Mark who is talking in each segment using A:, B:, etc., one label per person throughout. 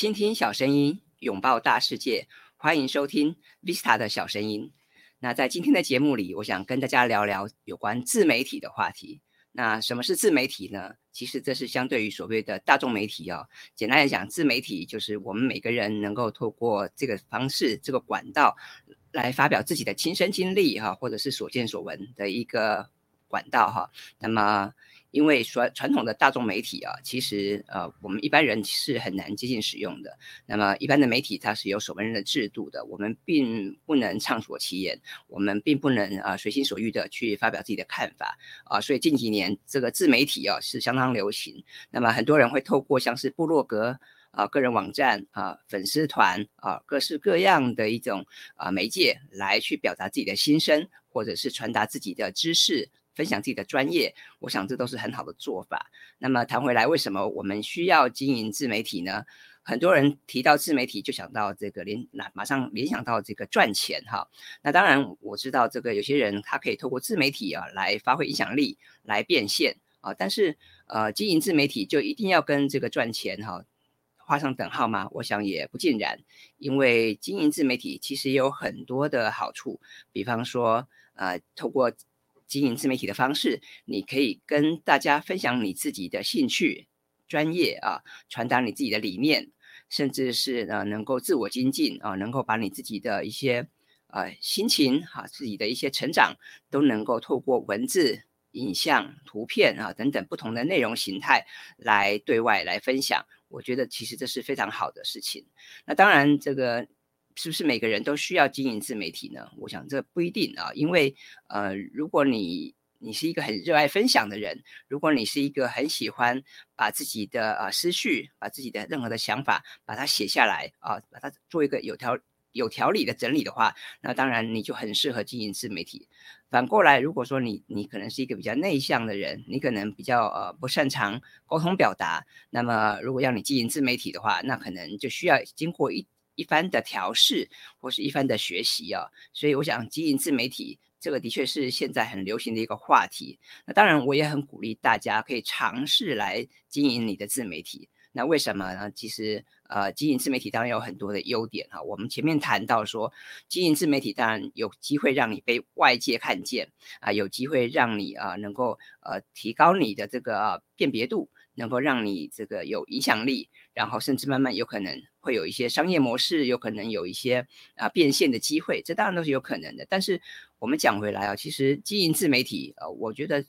A: 倾听小声音，拥抱大世界，欢迎收听 Vista 的小声音。那在今天的节目里，我想跟大家聊聊有关自媒体的话题。那什么是自媒体呢？其实这是相对于所谓的大众媒体哦。简单来讲，自媒体就是我们每个人能够透过这个方式、这个管道来发表自己的亲身经历哈，或者是所见所闻的一个管道哈。那么因为传传统的大众媒体啊，其实呃，我们一般人是很难接近使用的。那么一般的媒体它是有守门人的制度的，我们并不能畅所其言，我们并不能啊随心所欲的去发表自己的看法啊。所以近几年这个自媒体啊是相当流行。那么很多人会透过像是部落格啊、个人网站啊、粉丝团啊，各式各样的一种啊媒介来去表达自己的心声，或者是传达自己的知识。分享自己的专业，我想这都是很好的做法。那么谈回来，为什么我们需要经营自媒体呢？很多人提到自媒体，就想到这个联，马上联想到这个赚钱哈。那当然我知道这个有些人他可以透过自媒体啊来发挥影响力，来变现啊。但是呃，经营自媒体就一定要跟这个赚钱哈画上等号吗？我想也不尽然，因为经营自媒体其实有很多的好处，比方说呃，透过经营自媒体的方式，你可以跟大家分享你自己的兴趣、专业啊，传达你自己的理念，甚至是呃能够自我精进啊，能够把你自己的一些呃心情哈，自己的一些成长，都能够透过文字、影像、图片啊等等不同的内容形态来对外来分享。我觉得其实这是非常好的事情。那当然这个。是不是每个人都需要经营自媒体呢？我想这不一定啊，因为呃，如果你你是一个很热爱分享的人，如果你是一个很喜欢把自己的呃思绪、把自己的任何的想法把它写下来啊，把它做一个有条有条理的整理的话，那当然你就很适合经营自媒体。反过来，如果说你你可能是一个比较内向的人，你可能比较呃不擅长沟通表达，那么如果要你经营自媒体的话，那可能就需要经过一。一番的调试或是一番的学习啊，所以我想经营自媒体这个的确是现在很流行的一个话题。那当然，我也很鼓励大家可以尝试来经营你的自媒体。那为什么呢？其实呃，经营自媒体当然有很多的优点哈。我们前面谈到说，经营自媒体当然有机会让你被外界看见啊，有机会让你啊能够呃提高你的这个辨别度。能够让你这个有影响力，然后甚至慢慢有可能会有一些商业模式，有可能有一些啊变现的机会，这当然都是有可能的。但是我们讲回来啊，其实经营自媒体啊，我觉得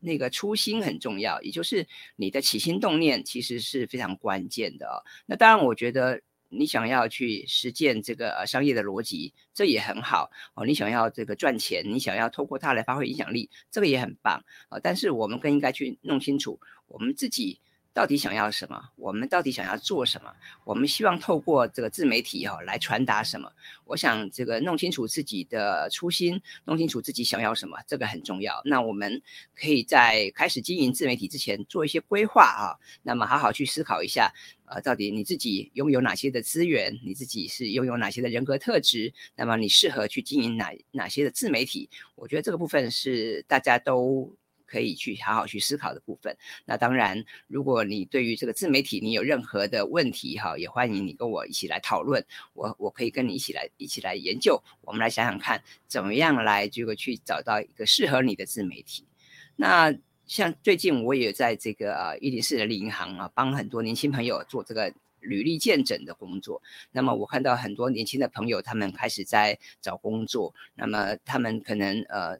A: 那个初心很重要，也就是你的起心动念其实是非常关键的。那当然，我觉得。你想要去实践这个商业的逻辑，这也很好哦。你想要这个赚钱，你想要透过它来发挥影响力，这个也很棒啊。但是我们更应该去弄清楚我们自己。到底想要什么？我们到底想要做什么？我们希望透过这个自媒体哈来传达什么？我想这个弄清楚自己的初心，弄清楚自己想要什么，这个很重要。那我们可以在开始经营自媒体之前做一些规划啊。那么好好去思考一下，呃，到底你自己拥有哪些的资源？你自己是拥有哪些的人格特质？那么你适合去经营哪哪些的自媒体？我觉得这个部分是大家都。可以去好好去思考的部分。那当然，如果你对于这个自媒体你有任何的问题哈，也欢迎你跟我一起来讨论。我我可以跟你一起来一起来研究。我们来想想看，怎么样来这个去找到一个适合你的自媒体。那像最近我也在这个呃一零四人力银行啊，帮很多年轻朋友做这个履历见诊的工作。那么我看到很多年轻的朋友，他们开始在找工作。那么他们可能呃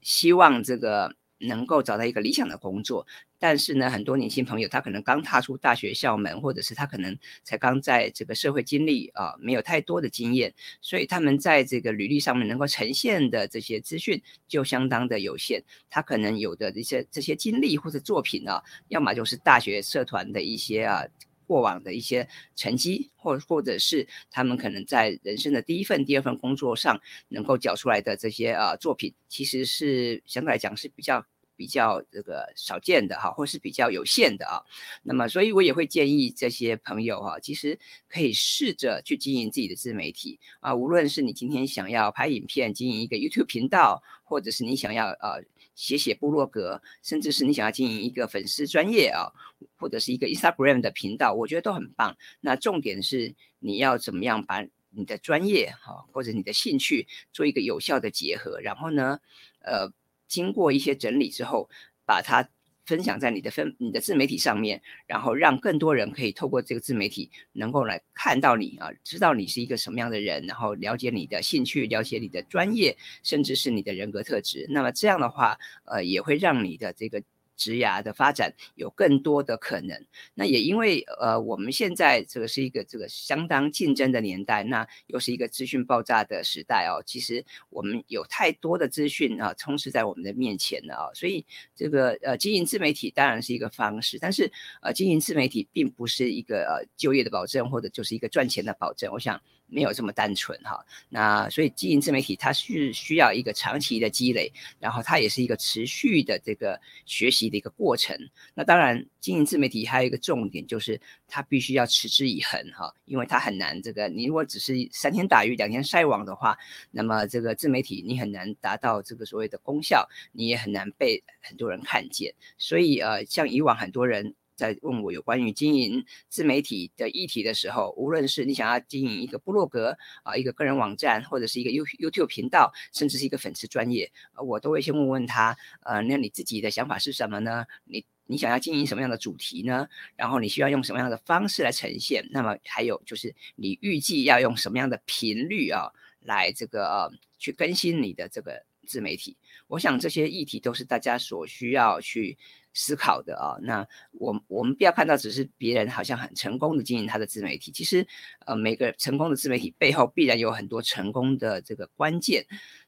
A: 希望这个。能够找到一个理想的工作，但是呢，很多年轻朋友他可能刚踏出大学校门，或者是他可能才刚在这个社会经历啊，没有太多的经验，所以他们在这个履历上面能够呈现的这些资讯就相当的有限。他可能有的这些这些经历或者作品啊，要么就是大学社团的一些啊。过往的一些成绩，或或者是他们可能在人生的第一份、第二份工作上能够缴出来的这些啊作品，其实是相对来讲是比较比较这个少见的哈，或是比较有限的啊。那么，所以我也会建议这些朋友哈，其实可以试着去经营自己的自媒体啊。无论是你今天想要拍影片、经营一个 YouTube 频道，或者是你想要呃写写部落格，甚至是你想要经营一个粉丝专业啊，或者是一个 Instagram 的频道，我觉得都很棒。那重点是你要怎么样把你的专业哈，或者你的兴趣做一个有效的结合，然后呢，呃，经过一些整理之后，把它。分享在你的分你的自媒体上面，然后让更多人可以透过这个自媒体能够来看到你啊，知道你是一个什么样的人，然后了解你的兴趣，了解你的专业，甚至是你的人格特质。那么这样的话，呃，也会让你的这个。职涯的发展有更多的可能，那也因为呃我们现在这个是一个这个相当竞争的年代，那又是一个资讯爆炸的时代哦。其实我们有太多的资讯啊充斥在我们的面前了啊，所以这个呃经营自媒体当然是一个方式，但是呃经营自媒体并不是一个呃就业的保证或者就是一个赚钱的保证。我想。没有这么单纯哈，那所以经营自媒体它是需要一个长期的积累，然后它也是一个持续的这个学习的一个过程。那当然，经营自媒体还有一个重点就是它必须要持之以恒哈，因为它很难这个你如果只是三天打鱼两天晒网的话，那么这个自媒体你很难达到这个所谓的功效，你也很难被很多人看见。所以呃，像以往很多人。在问我有关于经营自媒体的议题的时候，无论是你想要经营一个部落格啊，一个个人网站，或者是一个 You YouTube 频道，甚至是一个粉丝专业，我都会先问问他，呃，那你自己的想法是什么呢？你你想要经营什么样的主题呢？然后你需要用什么样的方式来呈现？那么还有就是你预计要用什么样的频率啊，来这个呃去更新你的这个自媒体？我想这些议题都是大家所需要去。思考的啊，那我我们不要看到只是别人好像很成功的经营他的自媒体，其实呃每个成功的自媒体背后必然有很多成功的这个关键，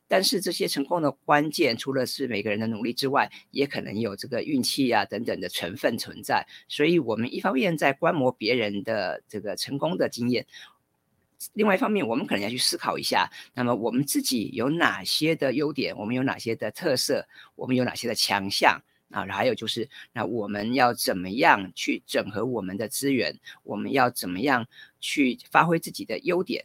A: 但是这些成功的关键除了是每个人的努力之外，也可能有这个运气啊等等的成分存在。所以，我们一方面在观摩别人的这个成功的经验，另外一方面我们可能要去思考一下，那么我们自己有哪些的优点，我们有哪些的特色，我们有哪些的强项。啊，还有就是，那我们要怎么样去整合我们的资源？我们要怎么样去发挥自己的优点？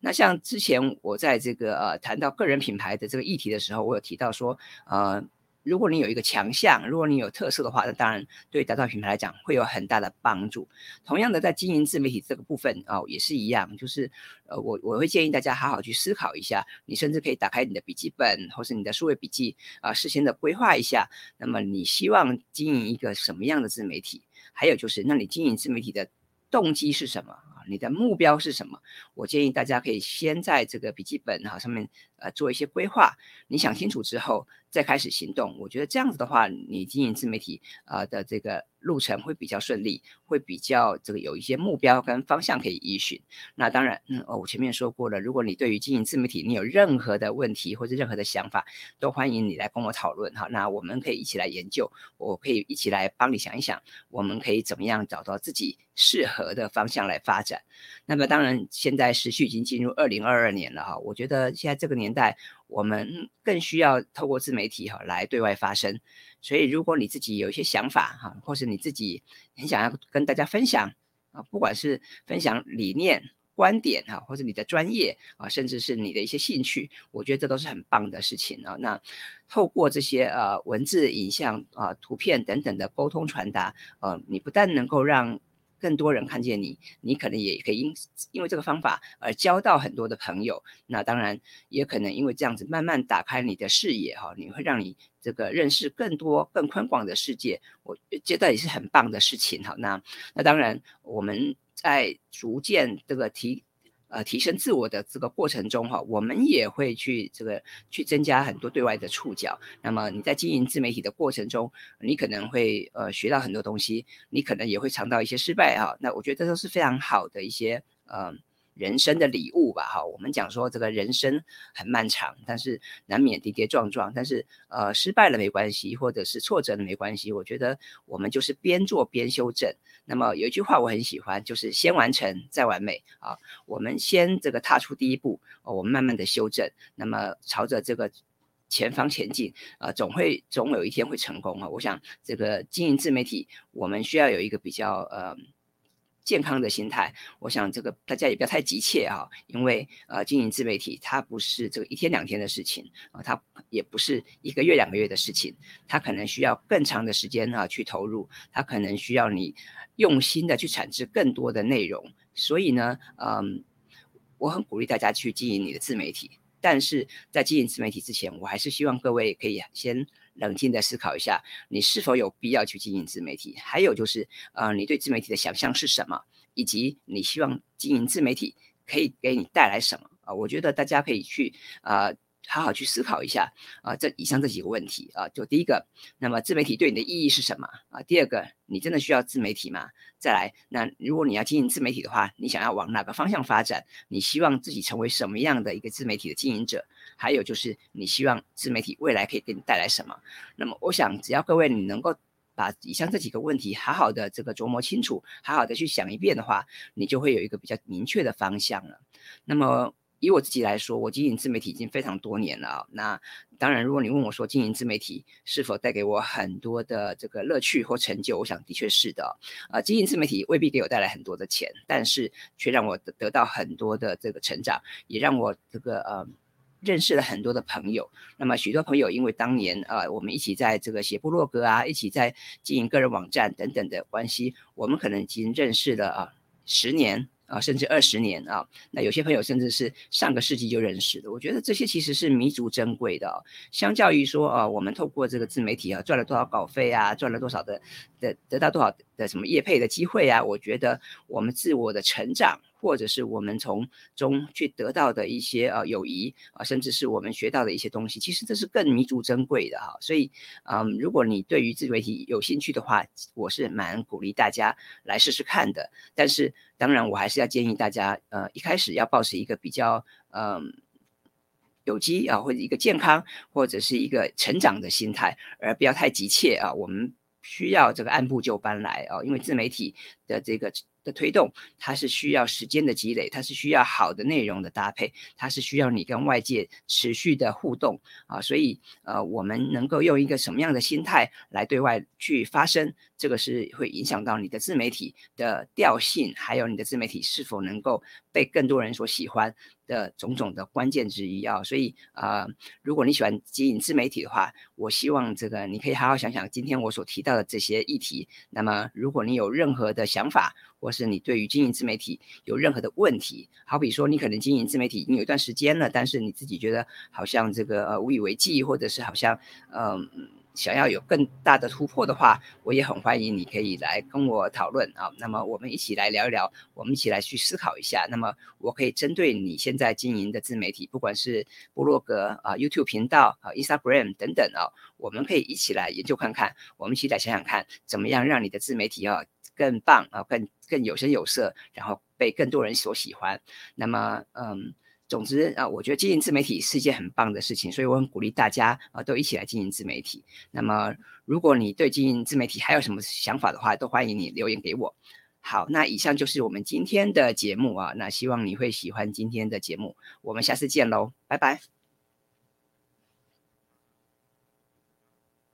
A: 那像之前我在这个呃谈到个人品牌的这个议题的时候，我有提到说，呃。如果你有一个强项，如果你有特色的话，那当然对打造品牌来讲会有很大的帮助。同样的，在经营自媒体这个部分啊，也是一样，就是呃，我我会建议大家好好去思考一下，你甚至可以打开你的笔记本或是你的数位笔记啊，事先的规划一下。那么你希望经营一个什么样的自媒体？还有就是，那你经营自媒体的动机是什么？你的目标是什么？我建议大家可以先在这个笔记本哈上面呃做一些规划。你想清楚之后再开始行动。我觉得这样子的话，你经营自媒体啊的这个路程会比较顺利，会比较这个有一些目标跟方向可以依循。那当然，嗯哦，我前面说过了，如果你对于经营自媒体你有任何的问题或者任何的想法，都欢迎你来跟我讨论哈。那我们可以一起来研究，我可以一起来帮你想一想，我们可以怎么样找到自己适合的方向来发展。那么当然，现在时序已经进入二零二二年了哈。我觉得现在这个年代，我们更需要透过自媒体哈来对外发声。所以，如果你自己有一些想法哈，或是你自己很想要跟大家分享啊，不管是分享理念、观点哈，或者你的专业啊，甚至是你的一些兴趣，我觉得这都是很棒的事情啊。那透过这些呃文字、影像啊、图片等等的沟通传达，呃，你不但能够让更多人看见你，你可能也可以因因为这个方法而交到很多的朋友。那当然也可能因为这样子慢慢打开你的视野哈，你会让你这个认识更多更宽广的世界。我觉得也是很棒的事情哈。那那当然我们在逐渐这个提。呃，提升自我的这个过程中，哈，我们也会去这个去增加很多对外的触角。那么你在经营自媒体的过程中，你可能会呃学到很多东西，你可能也会尝到一些失败哈。那我觉得这都是非常好的一些呃。人生的礼物吧，哈，我们讲说这个人生很漫长，但是难免跌跌撞撞，但是呃失败了没关系，或者是挫折了没关系，我觉得我们就是边做边修正。那么有一句话我很喜欢，就是先完成再完美啊。我们先这个踏出第一步，我们慢慢的修正，那么朝着这个前方前进，呃，总会总有一天会成功啊。我想这个经营自媒体，我们需要有一个比较呃。健康的心态，我想这个大家也不要太急切啊，因为呃，经营自媒体它不是这个一天两天的事情啊，它也不是一个月两个月的事情，它可能需要更长的时间啊去投入，它可能需要你用心的去产制更多的内容，所以呢，嗯，我很鼓励大家去经营你的自媒体，但是在经营自媒体之前，我还是希望各位可以先。冷静的思考一下，你是否有必要去经营自媒体？还有就是，呃，你对自媒体的想象是什么？以及你希望经营自媒体可以给你带来什么？啊，我觉得大家可以去，啊。好好去思考一下啊，这以上这几个问题啊，就第一个，那么自媒体对你的意义是什么啊？第二个，你真的需要自媒体吗？再来，那如果你要经营自媒体的话，你想要往哪个方向发展？你希望自己成为什么样的一个自媒体的经营者？还有就是，你希望自媒体未来可以给你带来什么？那么，我想只要各位你能够把以上这几个问题好好的这个琢磨清楚，好好的去想一遍的话，你就会有一个比较明确的方向了。那么。以我自己来说，我经营自媒体已经非常多年了啊。那当然，如果你问我说经营自媒体是否带给我很多的这个乐趣或成就，我想的确是的。啊，经营自媒体未必给我带来很多的钱，但是却让我得到很多的这个成长，也让我这个呃认识了很多的朋友。那么许多朋友因为当年啊，我们一起在这个写部落格啊，一起在经营个人网站等等的关系，我们可能已经认识了啊十年。啊，甚至二十年啊，那有些朋友甚至是上个世纪就认识的，我觉得这些其实是弥足珍贵的。相较于说啊，我们透过这个自媒体啊，赚了多少稿费啊，赚了多少的的得到多少的什么业配的机会啊，我觉得我们自我的成长。或者是我们从中去得到的一些呃友谊啊，甚至是我们学到的一些东西，其实这是更弥足珍贵的哈。所以，嗯，如果你对于自媒体有兴趣的话，我是蛮鼓励大家来试试看的。但是，当然我还是要建议大家，呃，一开始要保持一个比较嗯有机啊，或者一个健康或者是一个成长的心态，而不要太急切啊。我们需要这个按部就班来啊，因为自媒体的这个。的推动，它是需要时间的积累，它是需要好的内容的搭配，它是需要你跟外界持续的互动。啊，所以呃，我们能够用一个什么样的心态来对外去发声，这个是会影响到你的自媒体的调性，还有你的自媒体是否能够被更多人所喜欢的种种的关键之一啊。所以啊，如果你喜欢经营自媒体的话，我希望这个你可以好好想想今天我所提到的这些议题。那么，如果你有任何的想法，或是你对于经营自媒体有任何的问题，好比说你可能经营自媒体已经有一段时间了，但是你自己觉得好像这个呃无以为继，或者是好像嗯想要有更大的突破的话，我也很欢迎你可以来跟我讨论啊。那么我们一起来聊一聊，我们一起来去思考一下。那么我可以针对你现在经营的自媒体，不管是部落格啊、YouTube 频道啊、Instagram 等等啊，我们可以一起来研究看看，我们一起来想想看，怎么样让你的自媒体啊。更棒啊，更更有声有色，然后被更多人所喜欢。那么，嗯，总之啊，我觉得经营自媒体是一件很棒的事情，所以我很鼓励大家啊，都一起来经营自媒体。那么，如果你对经营自媒体还有什么想法的话，都欢迎你留言给我。好，那以上就是我们今天的节目啊，那希望你会喜欢今天的节目，我们下次见喽，拜拜。